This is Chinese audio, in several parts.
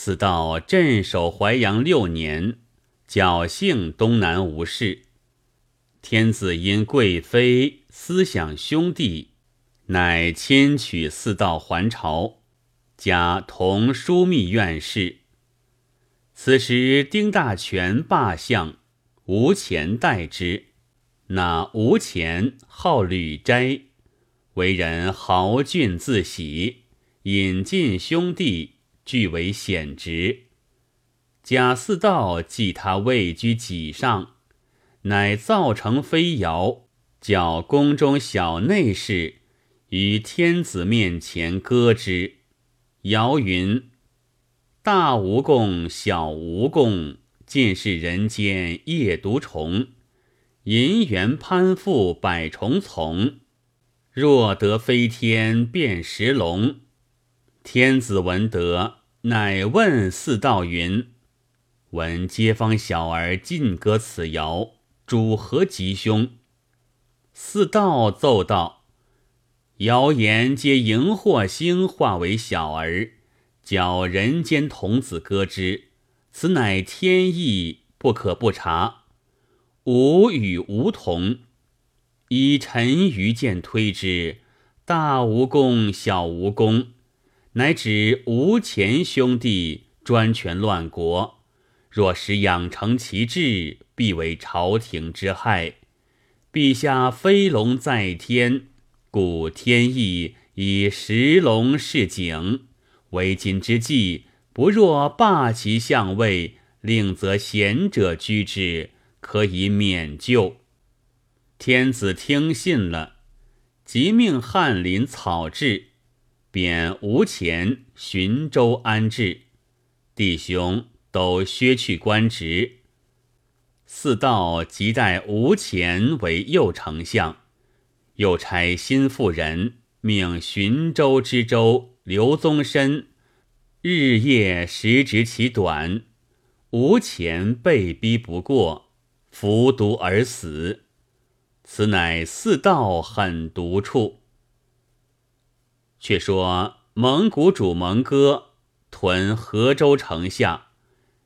四道镇守淮阳六年，侥幸东南无事。天子因贵妃思想兄弟，乃迁取四道还朝，加同枢密院事。此时丁大权罢相，吴钱代之。那吴钱号吕斋，为人豪俊自喜，引进兄弟，俱为显职。贾似道记他位居己上。乃造成飞摇，叫宫中小内侍于天子面前歌之。谣云：“大蜈蚣，小蜈蚣，尽是人间夜毒虫。银元攀附百重丛，若得飞天变石龙。”天子闻得，乃问四道云：“闻街坊小儿尽歌此谣。”主何吉凶？四道奏道：“谣言皆荧惑星化为小儿，教人间童子歌之。此乃天意，不可不察。吾与吾同，以臣愚见推之，大无功、小无功，乃指吴前兄弟专权乱国。”若使养成其志，必为朝廷之害。陛下飞龙在天，故天意以石龙示景。为今之计，不若罢其相位，令则贤者居之，可以免救。天子听信了，即命翰林草制，贬吴前寻州安置。弟兄。都削去官职，四道即代吴前为右丞相，又差新妇人命寻州知州刘宗申日夜时执其短，吴前被逼不过，服毒而死。此乃四道狠毒处。却说蒙古主蒙哥屯河州城下。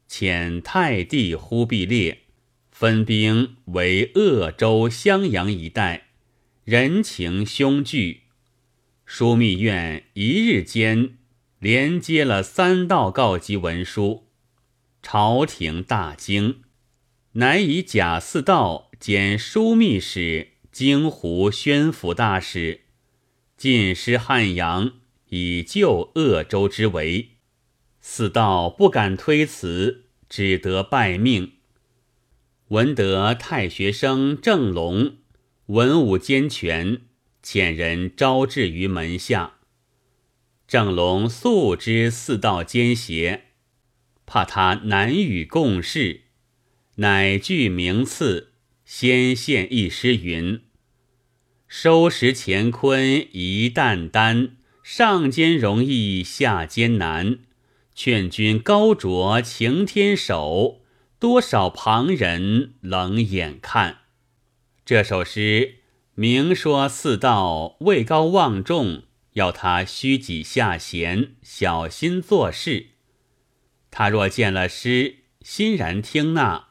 遣太帝忽必烈分兵为鄂州、襄阳一带，人情凶惧。枢密院一日间连接了三道告急文书，朝廷大惊，乃以贾似道兼枢密使、京湖宣抚大使，进师汉阳，以救鄂州之围。四道不敢推辞，只得拜命。闻得太学生郑龙文武兼全，遣人招致于门下。郑龙素知四道奸邪，怕他难与共事，乃具名次，先献一诗云：“收拾乾坤一担担，上兼容易下艰难。”劝君高酌擎天手，多少旁人冷眼看。这首诗明说四道位高望重，要他虚己下贤，小心做事。他若见了诗，欣然听纳，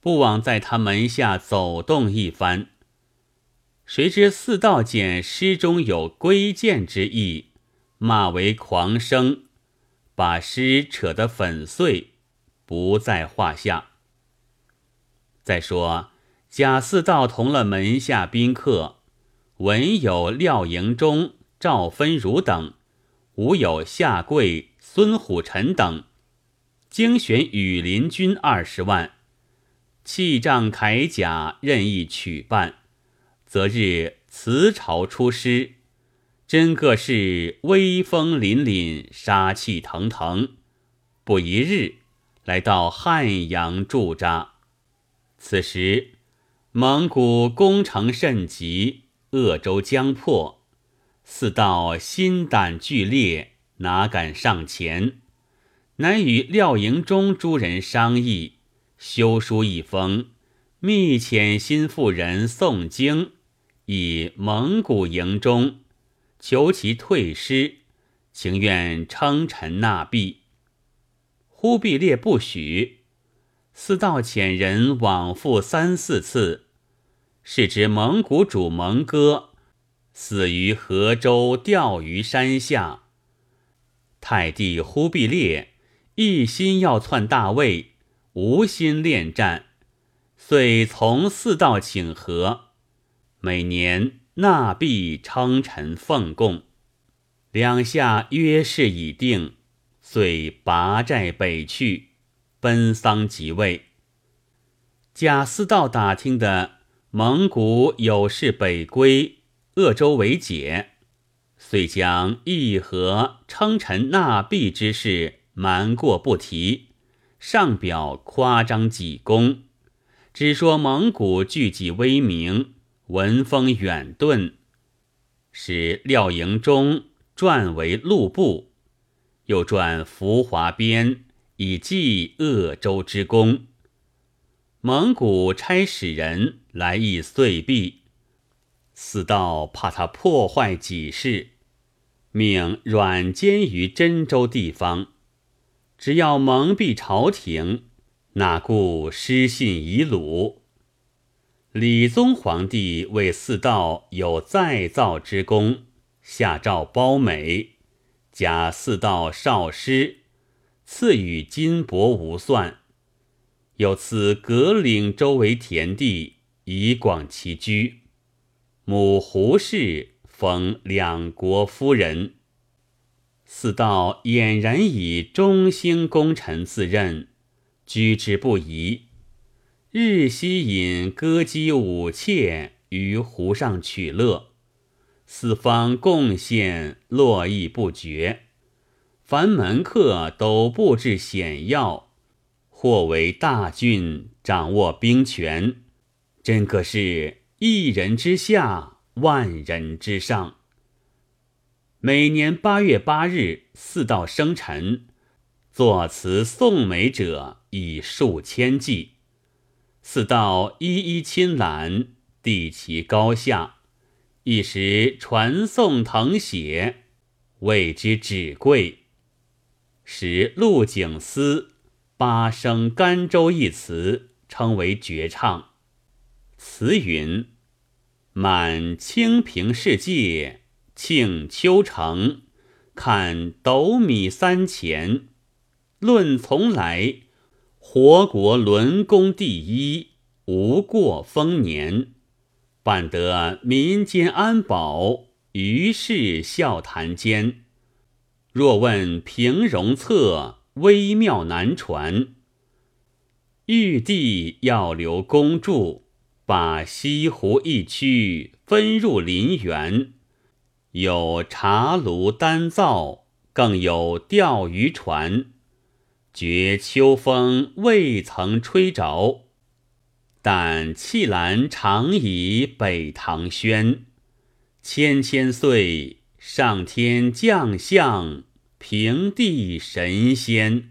不枉在他门下走动一番。谁知四道见诗中有归谏之意，骂为狂生。把诗扯得粉碎，不在话下。再说贾似道同了门下宾客，文有廖营中、赵分儒等，武有夏贵、孙虎臣等，精选羽林军二十万，器仗铠甲任意取办，择日辞朝出师。真个是威风凛凛，杀气腾腾。不一日，来到汉阳驻扎。此时，蒙古攻城甚急，鄂州将破。四道心胆俱裂，哪敢上前？乃与廖营中诸人商议，修书一封，密遣新妇人诵经，以蒙古营中。求其退师，情愿称臣纳币。忽必烈不许。四道遣人往复三四次，是知蒙古主蒙哥死于河州钓鱼山下。太帝忽必烈一心要篡大位，无心恋战，遂从四道请和，每年纳币称臣奉贡。两下约事已定，遂拔寨北去。奔丧即位。贾似道打听的蒙古有事北归，鄂州为解，遂将议和称臣纳币之事瞒过不提，上表夸张己功，只说蒙古聚集威名，文风远遁，使廖营中撰为陆部，又撰浮华边。以记鄂州之功。蒙古差使人来议岁币，四道怕他破坏己事，命软监于真州地方，只要蒙蔽朝廷，哪顾失信遗鲁。理宗皇帝为四道有再造之功，下诏褒美，加四道少师。赐予金帛无算，又赐葛岭周围田地，以广其居。母胡氏封两国夫人。四道俨然以中兴功臣自任，居之不疑。日夕引歌姬舞妾于湖上取乐，四方贡献络绎不绝。凡门客都布置险要，或为大郡，掌握兵权，真可是一人之下，万人之上。每年八月八日，四道生辰，作词送美者以数千计，四道一一亲览，地其高下，一时传颂腾写，谓之纸贵。使陆景思八声甘州一词称为绝唱。词云：满清平世界，庆秋城，看斗米三钱。论从来，活国伦功第一，无过丰年。办得民间安保，于是笑谈间。若问平容策，微妙难传。玉帝要留公住，把西湖一区分入林园，有茶炉丹灶，更有钓鱼船。觉秋风未曾吹着，但气兰长以北堂轩。千千岁。上天将相，平地神仙。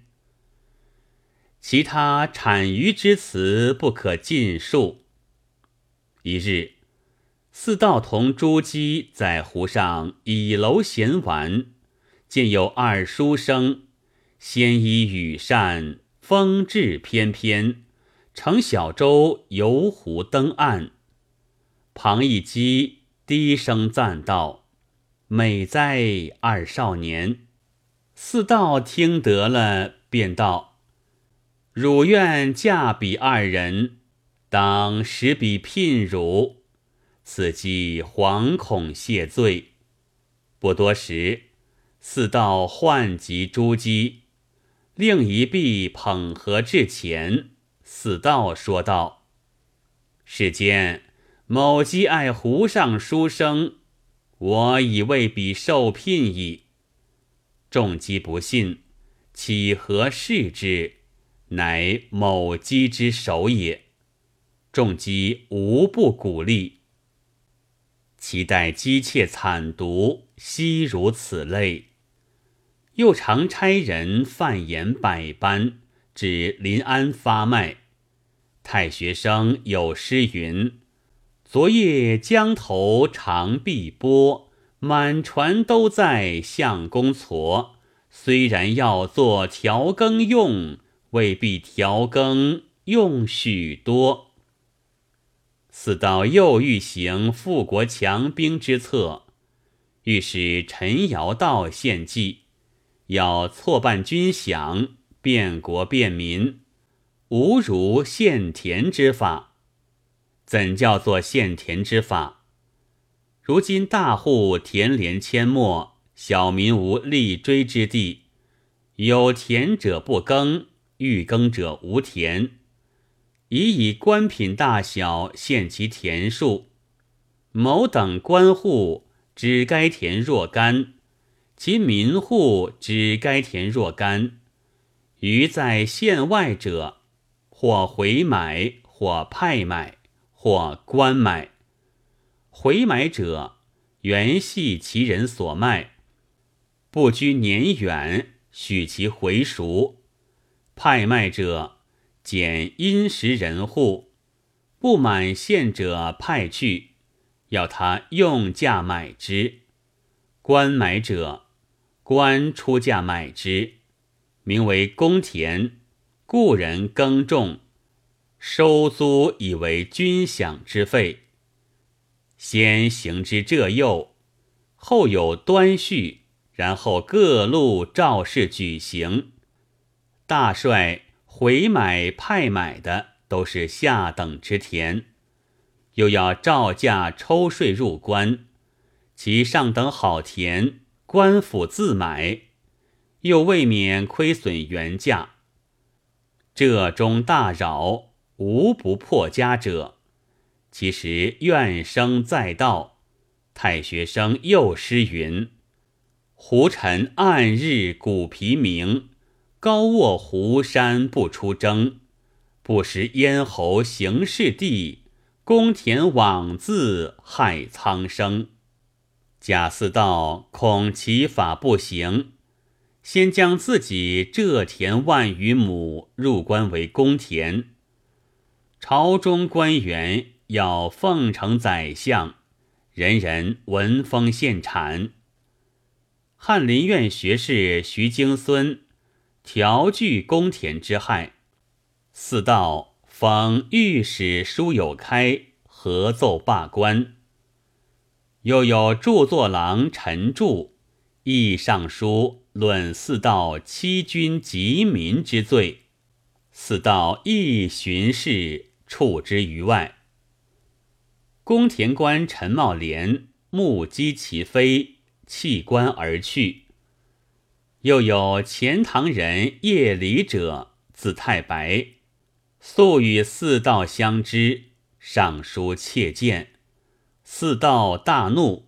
其他产鱼之词不可尽述。一日，四道同朱姬在湖上倚楼闲玩，见有二书生，先衣羽扇，风致翩翩，乘小舟游湖登岸。庞一基低声赞道。美哉，二少年！四道听得了，便道：“汝愿嫁彼二人，当使彼聘汝。”此即惶恐谢罪。不多时，四道唤集诸姬，另一臂捧盒至前。四道说道：“世间某姬爱湖上书生。”我已为彼受聘矣。众姬不信，岂何视之？乃某姬之手也。众姬无不鼓励。其待姬妾惨毒，悉如此类。又常差人贩言百般，指临安发卖。太学生有诗云。昨夜江头长碧波，满船都在相公矬。虽然要做调羹用，未必调羹用许多。四道又欲行富国强兵之策，欲使陈尧道献计，要错办军饷，变国变民，无如献田之法。怎叫做献田之法？如今大户田连阡陌，小民无立锥之地，有田者不耕，欲耕者无田。以以官品大小限其田数，某等官户只该田若干，其民户只该田若干。余在县外者，或回买，或派买，或官买。回买者，原系其人所卖，不拘年远，许其回赎；派卖者。减殷实人户，不满县者派去，要他用价买之。官买者，官出价买之，名为公田，故人耕种，收租以为军饷之费。先行之这右，后有端序，然后各路赵氏举行。大帅。回买派买的都是下等之田，又要照价抽税入关，其上等好田，官府自买，又未免亏损原价。这中大扰，无不破家者。其实怨声载道，太学生又诗云：“胡尘暗日鼓皮鸣。”高卧湖山不出征，不识咽喉行事地，公田枉自害苍生。贾似道恐其法不行，先将自己这田万余亩入关为公田。朝中官员要奉承宰相，人人闻风献产。翰林院学士徐经孙。调具公田之害，四道封御史书有开，合奏罢官。又有著作郎陈著，议上书论四道欺君及民之罪，四道亦巡视处之于外。公田官陈茂莲目击其非，弃官而去。又有钱塘人叶礼者，字太白，素与四道相知，上书切谏，四道大怒，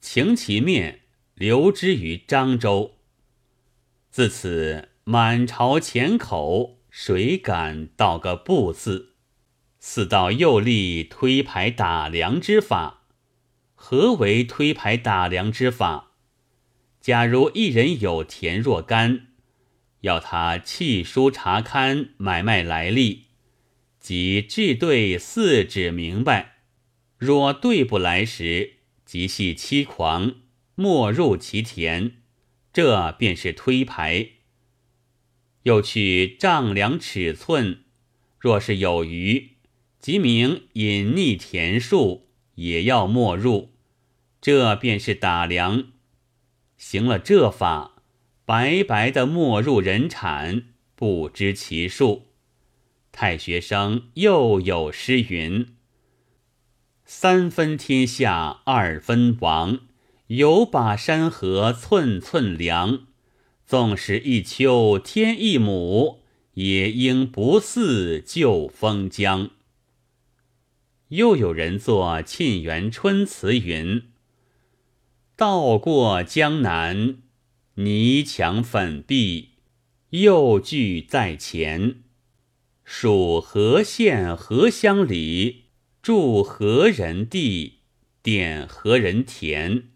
擎其面，留之于漳州。自此满朝钱口，谁敢道个不字？四道又立推牌打粮之法。何为推牌打粮之法？假如一人有田若干，要他弃书查勘买卖来历，即置对四指明白。若对不来时，即系欺狂，没入其田，这便是推牌。又去丈量尺寸，若是有余，即名隐匿田数，也要没入，这便是打量。行了这法，白白的没入人产，不知其数。太学生又有诗云：“三分天下二分王，有把山河寸寸量。纵使一丘天一亩，也应不似旧封疆。”又有人作《沁园春》词云。道过江南，泥墙粉壁，又聚在前。属何县何乡里？住何人地？点何人田？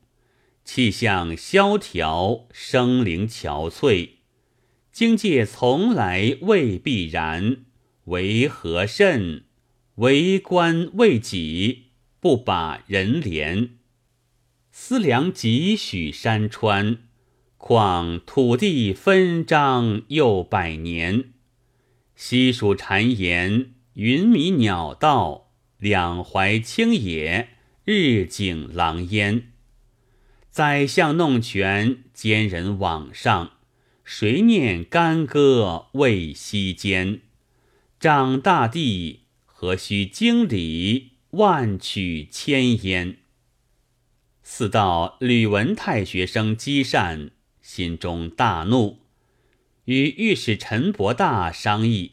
气象萧条，生灵憔悴。经界从来未必然，为何甚？为官为己，不把人怜。思量几许山川，况土地分张又百年，西蜀谗言，云迷鸟道，两淮清野，日景狼烟。宰相弄权，奸人罔上，谁念干戈为西间？长大地，何须经理万曲千烟？四道吕文泰学生积善，心中大怒，与御史陈伯大商议，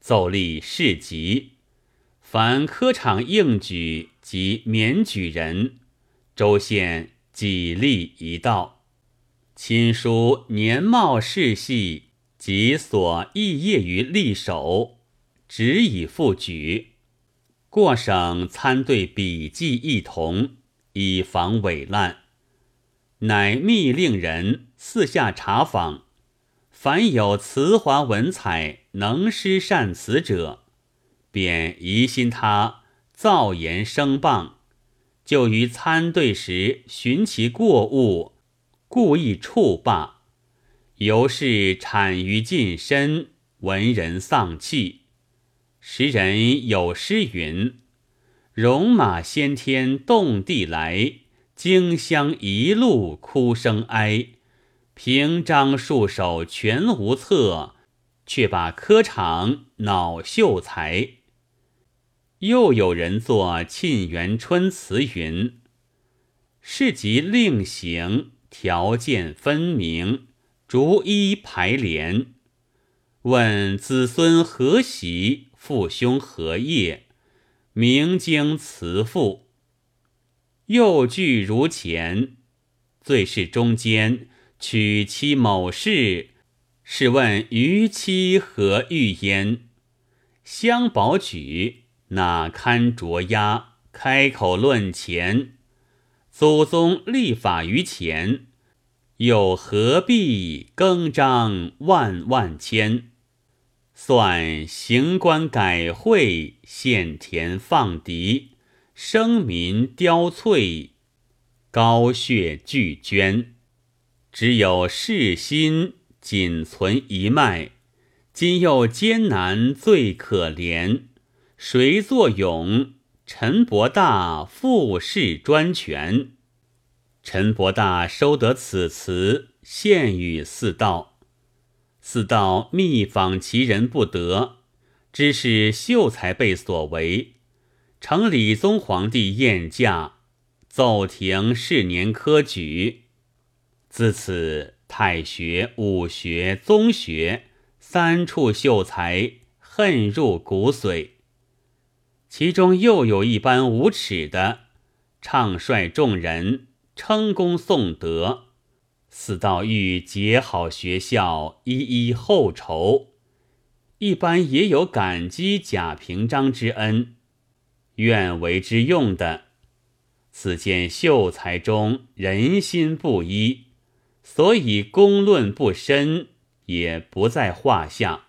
奏立事急，凡科场应举及免举人，州县。几立一道，亲书年貌世系及所肄业于立守，只以复举。过省参对笔记一同，以防伪滥。乃密令人四下查访，凡有词华文采、能诗善词者，便疑心他造言声谤。就于参对时寻其过误，故意触罢，由是产于近身，闻人丧气。时人有诗云：“戎马先天动地来，荆襄一路哭声哀。平章束手全无策，却把科场恼秀才。”又有人作《沁园春》词云：“是即令行，条件分明，逐一排联。问子孙何喜，父兄何业？明经辞赋。又句如前。最是中间娶妻某事，试问余妻何欲焉？相保举。”哪堪着压？开口论钱，祖宗立法于前，又何必更张万万千？算行官改会，献田放敌，生民凋瘁，高血俱捐。只有世心仅存一脉，今又艰难最可怜。谁作俑？陈伯大复世专权。陈伯大收得此词，献与四道。四道密访其人不得，知是秀才辈所为。成理宗皇帝宴驾，奏停是年科举。自此，太学、武学、宗学三处秀才恨入骨髓。其中又有一般无耻的，唱率众人称功颂德，似道欲结好学校，一一厚酬。一般也有感激贾平章之恩，愿为之用的。此见秀才中人心不一，所以公论不深，也不在话下。